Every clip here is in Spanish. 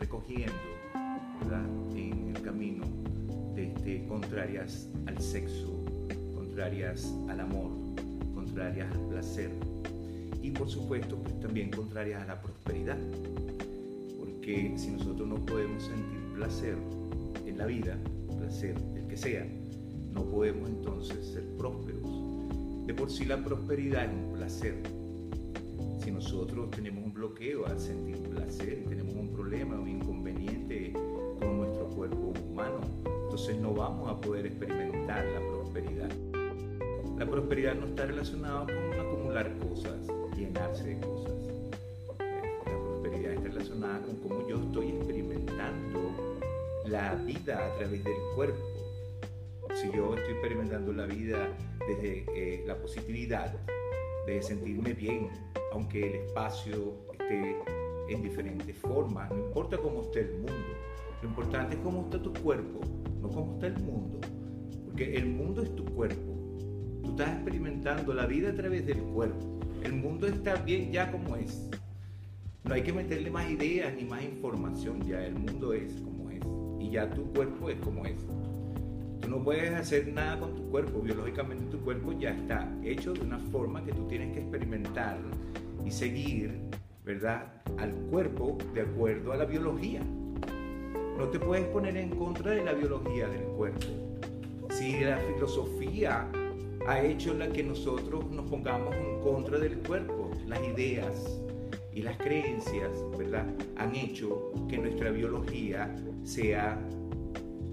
recogiendo en el camino este, contrarias al sexo, contrarias al amor, contrarias al placer y por supuesto pues, también contrarias a la prosperidad. Porque si nosotros no podemos sentir placer en la vida, placer el que sea, no podemos entonces ser prósperos. De por sí la prosperidad es un placer. Nosotros tenemos un bloqueo al sentir placer, tenemos un problema, un inconveniente con nuestro cuerpo humano, entonces no vamos a poder experimentar la prosperidad. La prosperidad no está relacionada con acumular cosas, llenarse de cosas. La prosperidad está relacionada con cómo yo estoy experimentando la vida a través del cuerpo. Si yo estoy experimentando la vida desde eh, la positividad, de sentirme bien, aunque el espacio esté en diferentes formas, no importa cómo esté el mundo, lo importante es cómo está tu cuerpo, no cómo está el mundo, porque el mundo es tu cuerpo, tú estás experimentando la vida a través del cuerpo, el mundo está bien ya como es, no hay que meterle más ideas ni más información, ya el mundo es como es, y ya tu cuerpo es como es. Tú no puedes hacer nada con tu cuerpo, biológicamente tu cuerpo ya está hecho de una forma que tú tienes que experimentar y seguir, ¿verdad? Al cuerpo de acuerdo a la biología. No te puedes poner en contra de la biología del cuerpo. Si la filosofía ha hecho la que nosotros nos pongamos en contra del cuerpo, las ideas y las creencias, ¿verdad? Han hecho que nuestra biología sea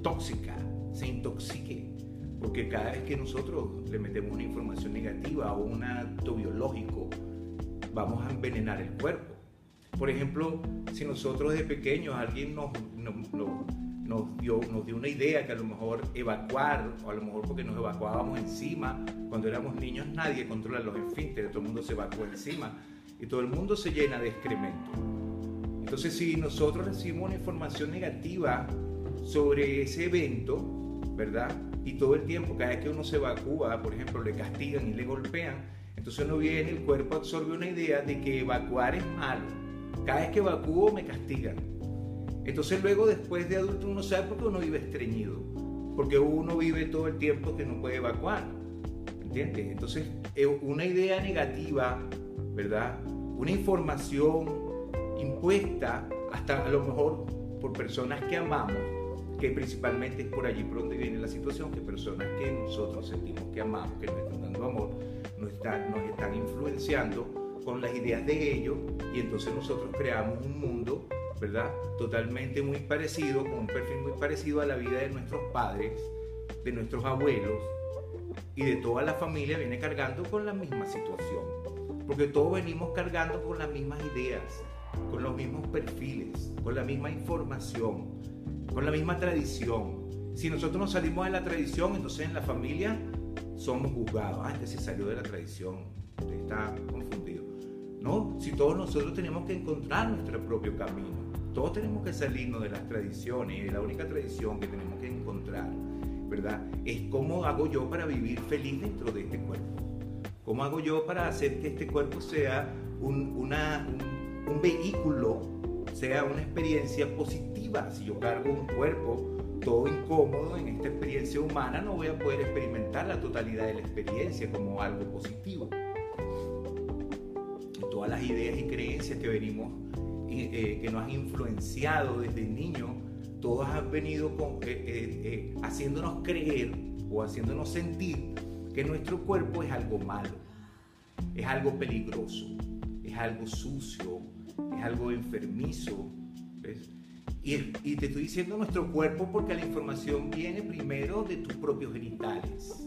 tóxica, se intoxique. Porque cada vez que nosotros le metemos una información negativa o un acto biológico, vamos a envenenar el cuerpo. Por ejemplo, si nosotros de pequeños alguien nos, nos, dio, nos dio una idea que a lo mejor evacuar, o a lo mejor porque nos evacuábamos encima, cuando éramos niños nadie controla los esfínteres, todo el mundo se evacúa encima y todo el mundo se llena de excremento. Entonces, si nosotros recibimos una información negativa sobre ese evento, ¿verdad? Y todo el tiempo, cada vez que uno se evacúa, por ejemplo, le castigan y le golpean, entonces uno viene, el cuerpo absorbe una idea de que evacuar es malo. Cada vez que evacúo me castigan. Entonces luego después de adulto uno sabe por qué uno vive estreñido. Porque uno vive todo el tiempo que no puede evacuar. ¿Entiendes? Entonces una idea negativa, ¿verdad? Una información impuesta hasta a lo mejor por personas que amamos, que principalmente es por allí por donde viene la situación, que personas que nosotros sentimos que amamos, que nos están dando amor, nos están, nos están influenciando con las ideas de ellos y entonces nosotros creamos un mundo, ¿verdad? Totalmente muy parecido, con un perfil muy parecido a la vida de nuestros padres, de nuestros abuelos y de toda la familia viene cargando con la misma situación. Porque todos venimos cargando con las mismas ideas, con los mismos perfiles, con la misma información, con la misma tradición. Si nosotros nos salimos de la tradición, entonces en la familia somos juzgados. Ah, este se salió de la tradición, está confundido. No, si todos nosotros tenemos que encontrar nuestro propio camino. Todos tenemos que salirnos de las tradiciones y la única tradición que tenemos que encontrar, ¿verdad? Es cómo hago yo para vivir feliz dentro de este cuerpo. ¿Cómo hago yo para hacer que este cuerpo sea un vehículo, sea una experiencia positiva? Si yo cargo un cuerpo todo incómodo en esta experiencia humana, no voy a poder experimentar la totalidad de la experiencia como algo positivo. Todas las ideas y creencias que venimos, eh, que nos han influenciado desde niño, todas han venido con, eh, eh, eh, haciéndonos creer o haciéndonos sentir que nuestro cuerpo es algo malo, es algo peligroso, es algo sucio, es algo enfermizo. ¿ves? Y, y, te estoy diciendo nuestro cuerpo porque la información viene primero de tus propios genitales,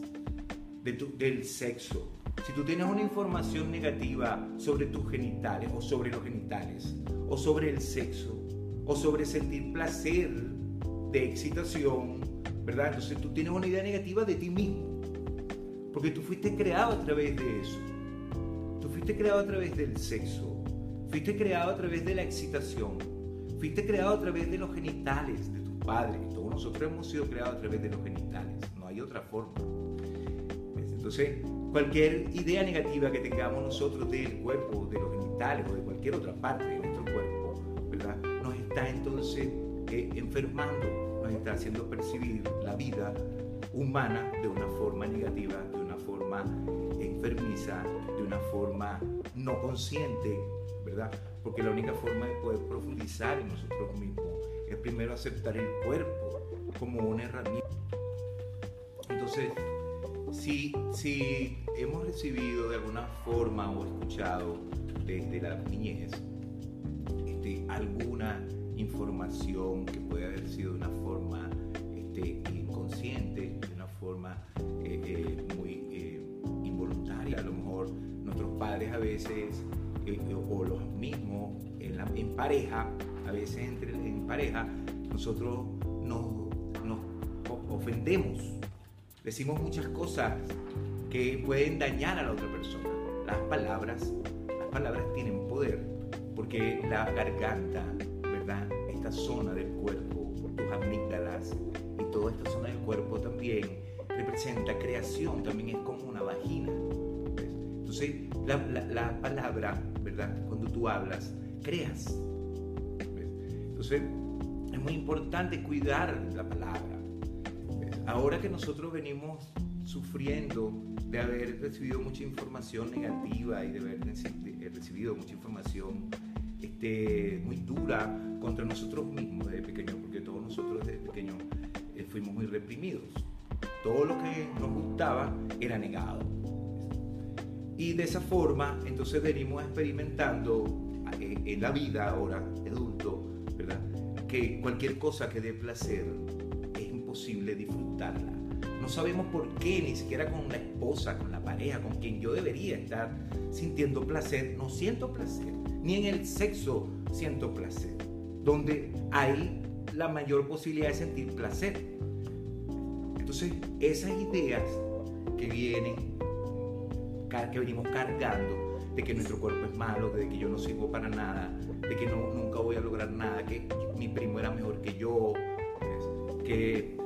de tu, del sexo. Si tú tienes una información negativa sobre tus genitales o sobre los genitales o sobre el sexo o sobre sentir placer de excitación, ¿verdad? Entonces tú tienes una idea negativa de ti mismo. Porque tú fuiste creado a través de eso. Tú fuiste creado a través del sexo. Fuiste creado a través de la excitación. Fuiste creado a través de los genitales de tus padres. Todos nosotros hemos sido creados a través de los genitales. No hay otra forma. Entonces, cualquier idea negativa que tengamos nosotros del cuerpo, de los genitales o de cualquier otra parte de nuestro cuerpo, ¿verdad? Nos está entonces eh, enfermando, nos está haciendo percibir la vida humana de una forma negativa, de una forma enfermiza, de una forma no consciente, Porque la única forma de poder profundizar en nosotros mismos es primero aceptar el cuerpo como una herramienta. Entonces, si, si hemos recibido de alguna forma o escuchado desde la niñez este, alguna información que puede haber sido de una forma este, inconsciente, de una forma eh, eh, muy eh, involuntaria, a lo mejor nuestros padres a veces, o los mismos en, la, en pareja, a veces entre, en pareja, nosotros nos, nos ofendemos, decimos muchas cosas que pueden dañar a la otra persona. Las palabras, las palabras tienen poder porque la garganta, ¿verdad? Esta zona del cuerpo, tus amígdalas y toda esta zona del cuerpo también representa creación, también es como una vagina. Entonces, la, la, palabra, Cuando tú hablas, creas. Entonces, es muy importante cuidar la palabra. Ahora que nosotros venimos sufriendo de haber recibido mucha información negativa y de haber recibido mucha información este, muy dura contra nosotros mismos desde pequeños, porque todos nosotros desde pequeños eh, fuimos muy reprimidos. Todo lo que nos gustaba era negado. Y de esa forma, entonces venimos experimentando eh, en la vida ahora, adulto, ¿verdad? Que cualquier cosa que dé placer es imposible disfrutarla no sabemos por qué, ni siquiera con la esposa, con la pareja, con quien yo debería estar sintiendo placer, no siento placer. Ni en el sexo siento placer. Donde hay la mayor posibilidad de sentir placer. Entonces, esas ideas que vienen, que venimos cargando, de que nuestro cuerpo es malo, de que yo no sirvo para nada, de que no, nunca voy a lograr nada, que mi primo era mejor que yo, que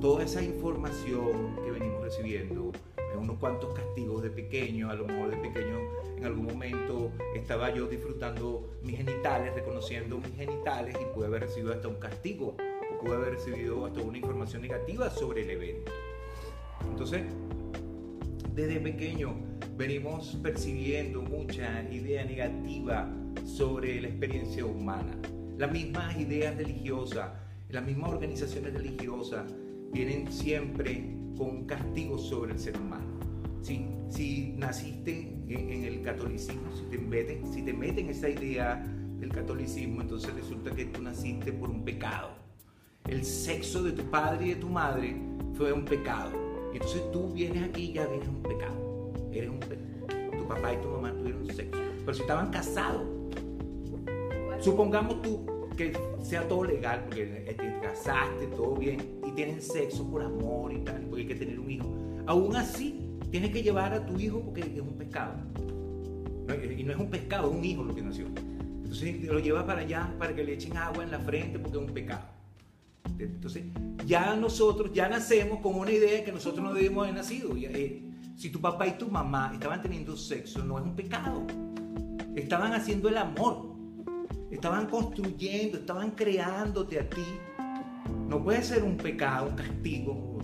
toda esa información que venimos recibiendo, unos cuantos castigos de pequeño, a lo mejor de pequeño en algún momento estaba yo disfrutando mis genitales, reconociendo mis genitales y pude haber recibido hasta un castigo o pude haber recibido hasta una información negativa sobre el evento. Entonces, desde pequeño venimos percibiendo mucha idea negativa sobre la experiencia humana. Las mismas ideas religiosas, las mismas organizaciones religiosas vienen siempre con un castigo sobre el ser humano. Si, si naciste en, el catolicismo, si te, meten, si te meten esa idea del catolicismo, entonces resulta que tú naciste por un pecado. El sexo de tu padre y de tu madre fue un pecado. Entonces tú vienes aquí y ya vienes un pecado. Eres un pecado. Tu papá y tu mamá tuvieron sexo. Pero si estaban casados, supongamos tú que sea todo legal, porque te casaste, todo bien, y tienen sexo por amor y tal, porque hay que tener un hijo. Aún así, tienes que llevar a tu hijo porque es un pescado. Y no es un pescado, es un hijo lo que nació. Entonces lo llevas para allá para que le echen agua en la frente porque es un pecado. Entonces, ya nosotros, ya nacemos con una idea de que nosotros no debemos haber nacido. Eh, si tu papá y tu mamá estaban teniendo sexo, no es un pecado. Estaban haciendo el amor. Estaban construyendo, estaban creándote a ti. No puede ser un pecado, un castigo.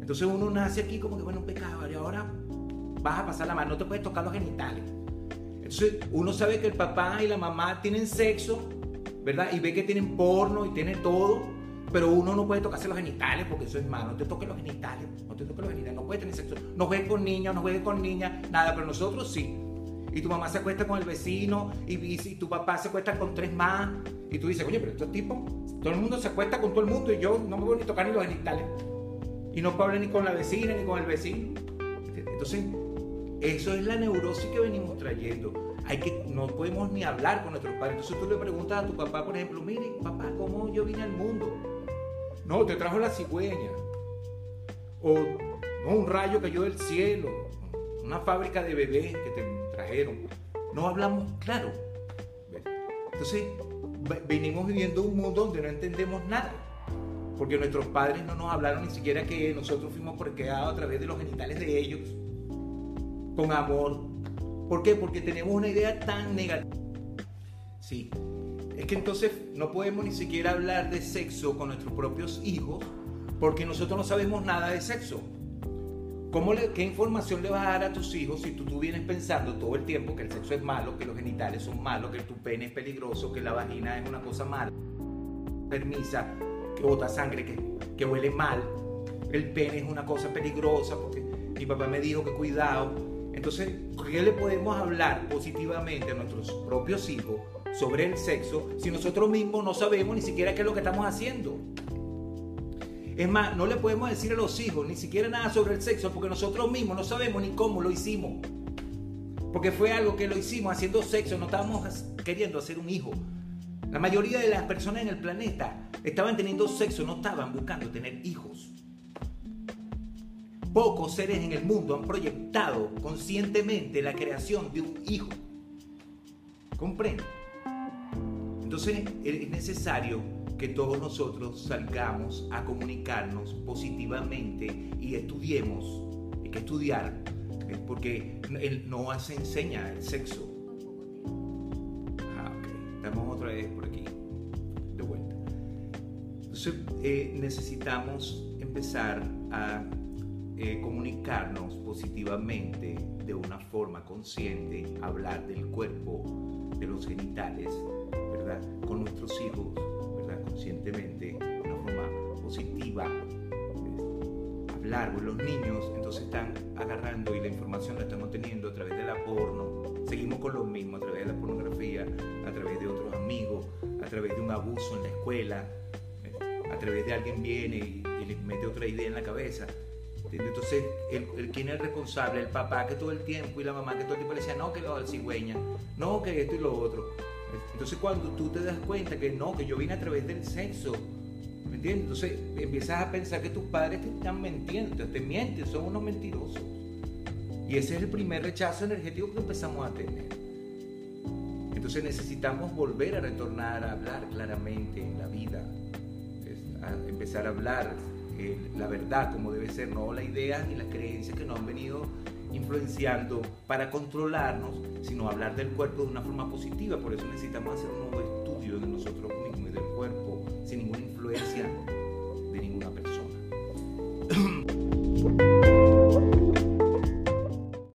Entonces uno nace aquí como que, bueno, un pecado, y ahora vas a pasar la mano, no te puedes tocar los genitales. Entonces uno sabe que el papá y la mamá tienen sexo, ¿verdad? Y ve que tienen porno y tiene todo, pero uno no puede tocarse los genitales porque eso es malo. No te toques los genitales, no te toques los genitales, no puedes tener sexo. No juegues con niños, no juegues con niñas, nada, pero nosotros sí y tu mamá se acuesta con el vecino y, tu papá se acuesta con tres más y tú dices, oye, pero estos tipos, todo el mundo se acuesta con todo el mundo y yo no me voy ni tocar ni los genitales y no puedo hablar ni con la vecina ni con el vecino. Entonces, eso es la neurosis que venimos trayendo. Hay que, no podemos ni hablar con nuestros padres. Entonces tú le preguntas a tu papá, por ejemplo, mire, papá, ¿cómo yo vine al mundo? No, te trajo la cigüeña. O un rayo cayó del cielo. Una fábrica de bebés que te trajeron. No hablamos claro. Entonces, venimos viviendo un mundo donde no entendemos nada. Porque nuestros padres no nos hablaron ni siquiera que nosotros fuimos creados a través de los genitales de ellos. Con amor. ¿Por qué? Porque tenemos una idea tan negativa. Sí. Es que entonces no podemos ni siquiera hablar de sexo con nuestros propios hijos porque nosotros no sabemos nada de sexo. ¿Cómo ¿Qué información le vas a dar a tus hijos si tú, tú vienes pensando todo el tiempo que el sexo es malo, que los genitales son malos, que tu pene es peligroso, que la vagina es una cosa mala, permisa, que bota sangre, que, que huele mal, el pene es una cosa peligrosa porque mi papá me dijo que cuidado. Entonces, ¿qué le podemos hablar positivamente a nuestros propios hijos sobre el sexo si nosotros mismos no sabemos ni siquiera qué es lo que estamos haciendo? Es más, no le podemos decir a los hijos ni siquiera nada sobre el sexo porque nosotros mismos no sabemos ni cómo lo hicimos. Porque fue algo que lo hicimos haciendo sexo, no estábamos queriendo hacer un hijo. La mayoría de las personas en el planeta estaban teniendo sexo, no estaban buscando tener hijos. Pocos seres en el mundo han proyectado conscientemente la creación de un hijo. ¿Comprende? Entonces es necesario que todos nosotros salgamos a comunicarnos positivamente y estudiemos. Hay que estudiar, porque no se enseña el sexo. Ah, ok. Estamos otra vez por aquí, de vuelta. Entonces eh, necesitamos empezar a eh, comunicarnos positivamente de una forma consciente, hablar del cuerpo, de los genitales, ¿verdad? Con nuestros hijos, conscientemente, de una forma positiva, hablar, con los niños entonces están agarrando y la información la estamos teniendo a través de la porno, seguimos con lo mismo a través de la pornografía, a través de otros amigos, a través de un abuso en la escuela, a través de alguien viene y, les mete otra idea en la cabeza. Entonces, el, ¿quién es el responsable? El papá que todo el tiempo y la mamá que todo el tiempo le decía, no, que lo del cigüeña, no, que esto y lo otro. Entonces cuando tú te das cuenta que no, que yo vine a través del sexo, ¿me entiendes? Entonces empiezas a pensar que tus padres te están mintiendo, te mienten, son unos mentirosos. Y ese es el primer rechazo energético que empezamos a tener. Entonces necesitamos volver a retornar a hablar claramente en la vida, a empezar a hablar eh, la verdad como debe ser, no la idea ni las creencias que nos han venido influenciando para controlarnos, sino hablar del cuerpo de una forma positiva. Por eso necesitamos hacer un nuevo estudio de nosotros mismos y del cuerpo sin ninguna influencia de ninguna persona.